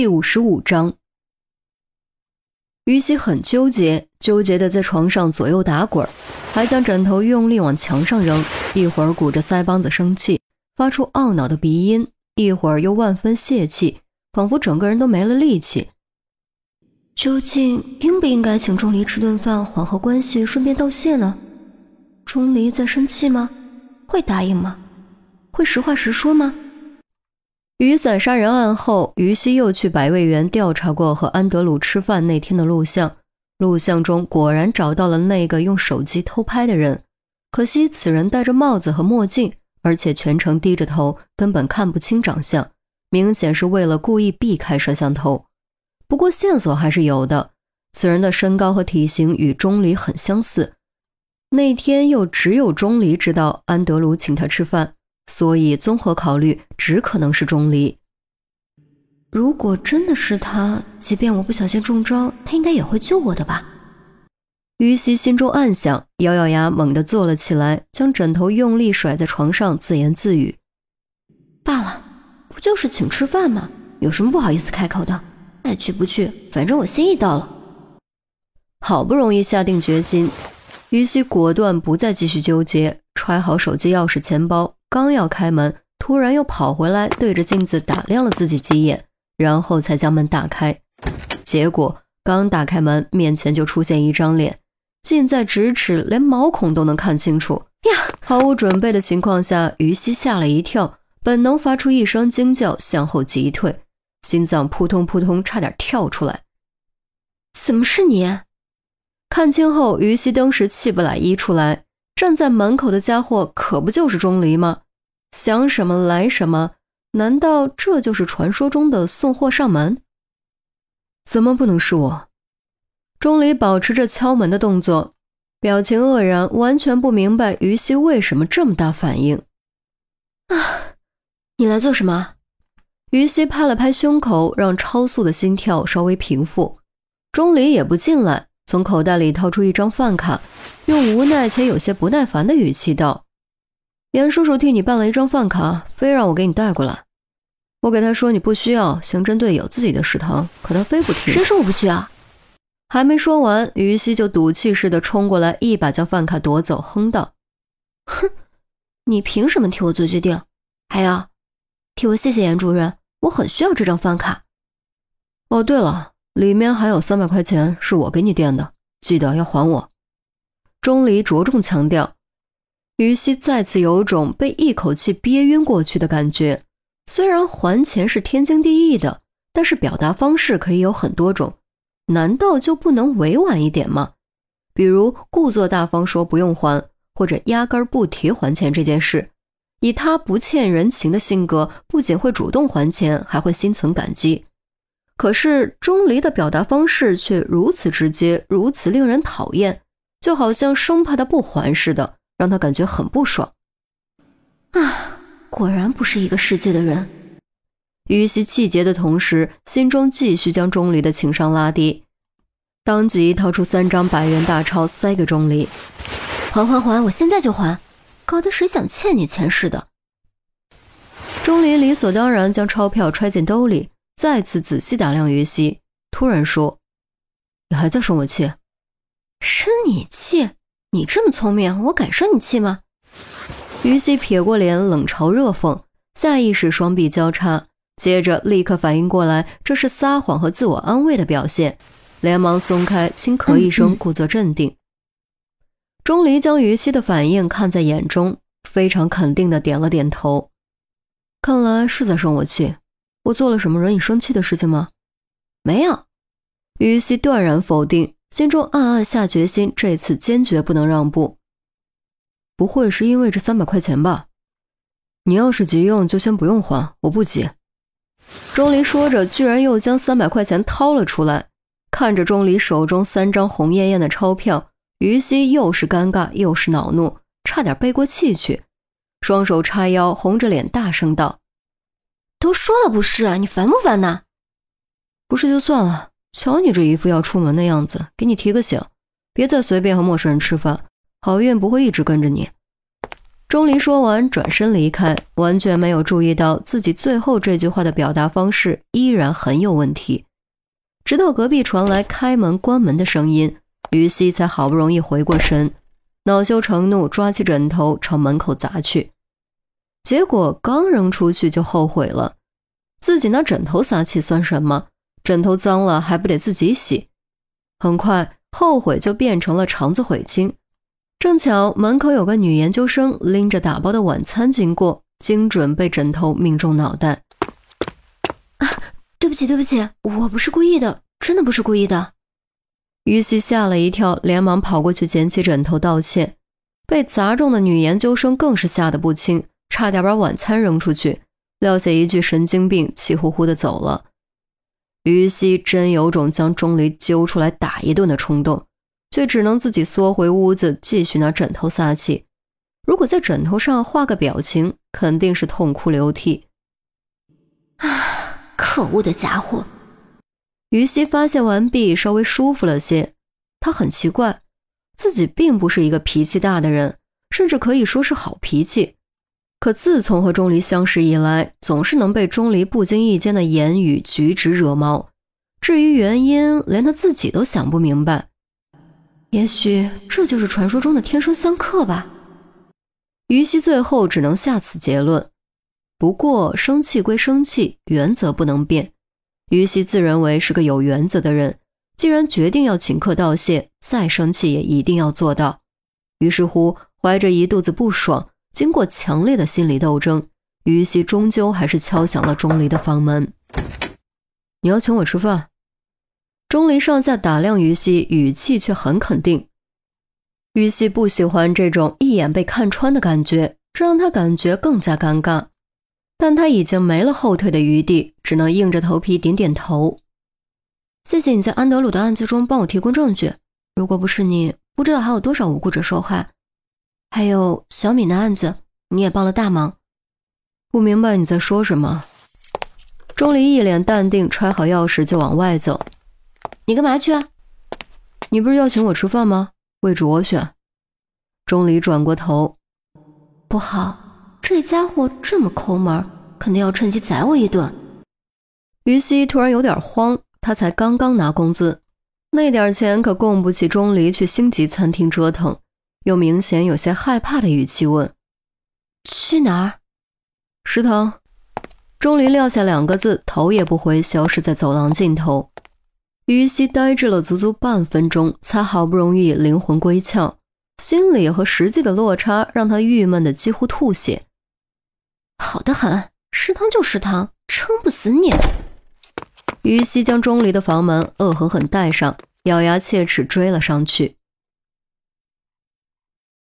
第五十五章，于西很纠结，纠结的在床上左右打滚，还将枕头用力往墙上扔，一会儿鼓着腮帮子生气，发出懊恼的鼻音，一会儿又万分泄气，仿佛整个人都没了力气。究竟应不应该请钟离吃顿饭，缓和关系，顺便道谢呢？钟离在生气吗？会答应吗？会实话实说吗？雨伞杀人案后，于西又去百味园调查过和安德鲁吃饭那天的录像。录像中果然找到了那个用手机偷拍的人，可惜此人戴着帽子和墨镜，而且全程低着头，根本看不清长相，明显是为了故意避开摄像头。不过线索还是有的，此人的身高和体型与钟离很相似。那天又只有钟离知道安德鲁请他吃饭。所以，综合考虑，只可能是钟离。如果真的是他，即便我不小心中招，他应该也会救我的吧？于西心中暗想，咬咬牙，猛地坐了起来，将枕头用力甩在床上，自言自语：“罢了，不就是请吃饭吗？有什么不好意思开口的？爱去不去，反正我心意到了。”好不容易下定决心，于西果断不再继续纠结，揣好手机、钥匙、钱包。刚要开门，突然又跑回来，对着镜子打量了自己几眼，然后才将门打开。结果刚打开门，面前就出现一张脸，近在咫尺，连毛孔都能看清楚呀！毫无准备的情况下，于西吓了一跳，本能发出一声惊叫，向后急退，心脏扑通扑通，差点跳出来。怎么是你？看清后，于西当时气不打一处来。站在门口的家伙可不就是钟离吗？想什么来什么？难道这就是传说中的送货上门？怎么不能是我？钟离保持着敲门的动作，表情愕然，完全不明白于西为什么这么大反应。啊，你来做什么？于西拍了拍胸口，让超速的心跳稍微平复。钟离也不进来，从口袋里掏出一张饭卡。用无奈且有些不耐烦的语气道：“严叔叔替你办了一张饭卡，非让我给你带过来。我给他说你不需要，刑侦队有自己的食堂，可他非不听。谁说我不需要？”还没说完，于西就赌气似的冲过来，一把将饭卡夺走，哼道：“哼，你凭什么替我做决定？还有替我谢谢严主任，我很需要这张饭卡。哦，对了，里面还有三百块钱，是我给你垫的，记得要还我。”钟离着重强调，于西再次有种被一口气憋晕过去的感觉。虽然还钱是天经地义的，但是表达方式可以有很多种，难道就不能委婉一点吗？比如故作大方说不用还，或者压根儿不提还钱这件事。以他不欠人情的性格，不仅会主动还钱，还会心存感激。可是钟离的表达方式却如此直接，如此令人讨厌。就好像生怕他不还似的，让他感觉很不爽。啊，果然不是一个世界的人。于西气结的同时，心中继续将钟离的情商拉低，当即掏出三张百元大钞塞给钟离：“还还还，我现在就还！搞得谁想欠你钱似的。”钟离理所当然将钞票揣进兜里，再次仔细打量于西，突然说：“你还在生我气？”生你气？你这么聪明，我敢生你气吗？于西撇过脸，冷嘲热讽，下意识双臂交叉，接着立刻反应过来，这是撒谎和自我安慰的表现，连忙松开，轻咳一声，故作镇定。钟离将于西的反应看在眼中，非常肯定的点了点头。看来是在生我气，我做了什么惹你生气的事情吗？没有。于西断然否定。心中暗暗下决心，这次坚决不能让步。不会是因为这三百块钱吧？你要是急用，就先不用还，我不急。钟离说着，居然又将三百块钱掏了出来。看着钟离手中三张红艳艳的钞票，于西又是尴尬又是恼怒，差点背过气去，双手叉腰，红着脸大声道：“都说了不是啊，你烦不烦呐？不是就算了。”瞧你这一副要出门的样子，给你提个醒，别再随便和陌生人吃饭，好运不会一直跟着你。钟离说完，转身离开，完全没有注意到自己最后这句话的表达方式依然很有问题。直到隔壁传来开门关门的声音，于西才好不容易回过神，恼羞成怒，抓起枕头朝门口砸去。结果刚扔出去就后悔了，自己拿枕头撒气算什么？枕头脏了还不得自己洗？很快，后悔就变成了肠子悔青。正巧门口有个女研究生拎着打包的晚餐经过，精准被枕头命中脑袋。啊，对不起，对不起，我不是故意的，真的不是故意的。于西吓了一跳，连忙跑过去捡起枕头道歉。被砸中的女研究生更是吓得不轻，差点把晚餐扔出去，撂下一句“神经病”，气呼呼的走了。于西真有种将钟离揪出来打一顿的冲动。却只能自己缩回屋子，继续拿枕头撒气。如果在枕头上画个表情，肯定是痛哭流涕。啊，可恶的家伙！于西发泄完毕，稍微舒服了些。他很奇怪，自己并不是一个脾气大的人，甚至可以说是好脾气。可自从和钟离相识以来，总是能被钟离不经意间的言语举止惹毛。至于原因，连他自己都想不明白。也许这就是传说中的天生相克吧。于西最后只能下此结论。不过生气归生气，原则不能变。于西自认为是个有原则的人，既然决定要请客道谢，再生气也一定要做到。于是乎，怀着一肚子不爽，经过强烈的心理斗争，于西终究还是敲响了钟离的房门。你要请我吃饭？钟离上下打量于西，语气却很肯定。于西不喜欢这种一眼被看穿的感觉，这让他感觉更加尴尬。但他已经没了后退的余地，只能硬着头皮点点头。谢谢你在安德鲁的案子中帮我提供证据。如果不是你，不知道还有多少无辜者受害。还有小敏的案子，你也帮了大忙。不明白你在说什么。钟离一脸淡定，揣好钥匙就往外走。你干嘛去？你不是要请我吃饭吗？位置我选。钟离转过头，不好，这家伙这么抠门，肯定要趁机宰我一顿。于西突然有点慌，他才刚刚拿工资，那点钱可供不起钟离去星级餐厅折腾，又明显有些害怕的语气问：“去哪儿？”食堂。钟离撂下两个字，头也不回，消失在走廊尽头。于西呆滞了足足半分钟，才好不容易灵魂归窍，心里和实际的落差让他郁闷的几乎吐血。好的很，食堂就食堂，撑不死你。于西将钟离的房门恶狠狠带上，咬牙切齿追了上去。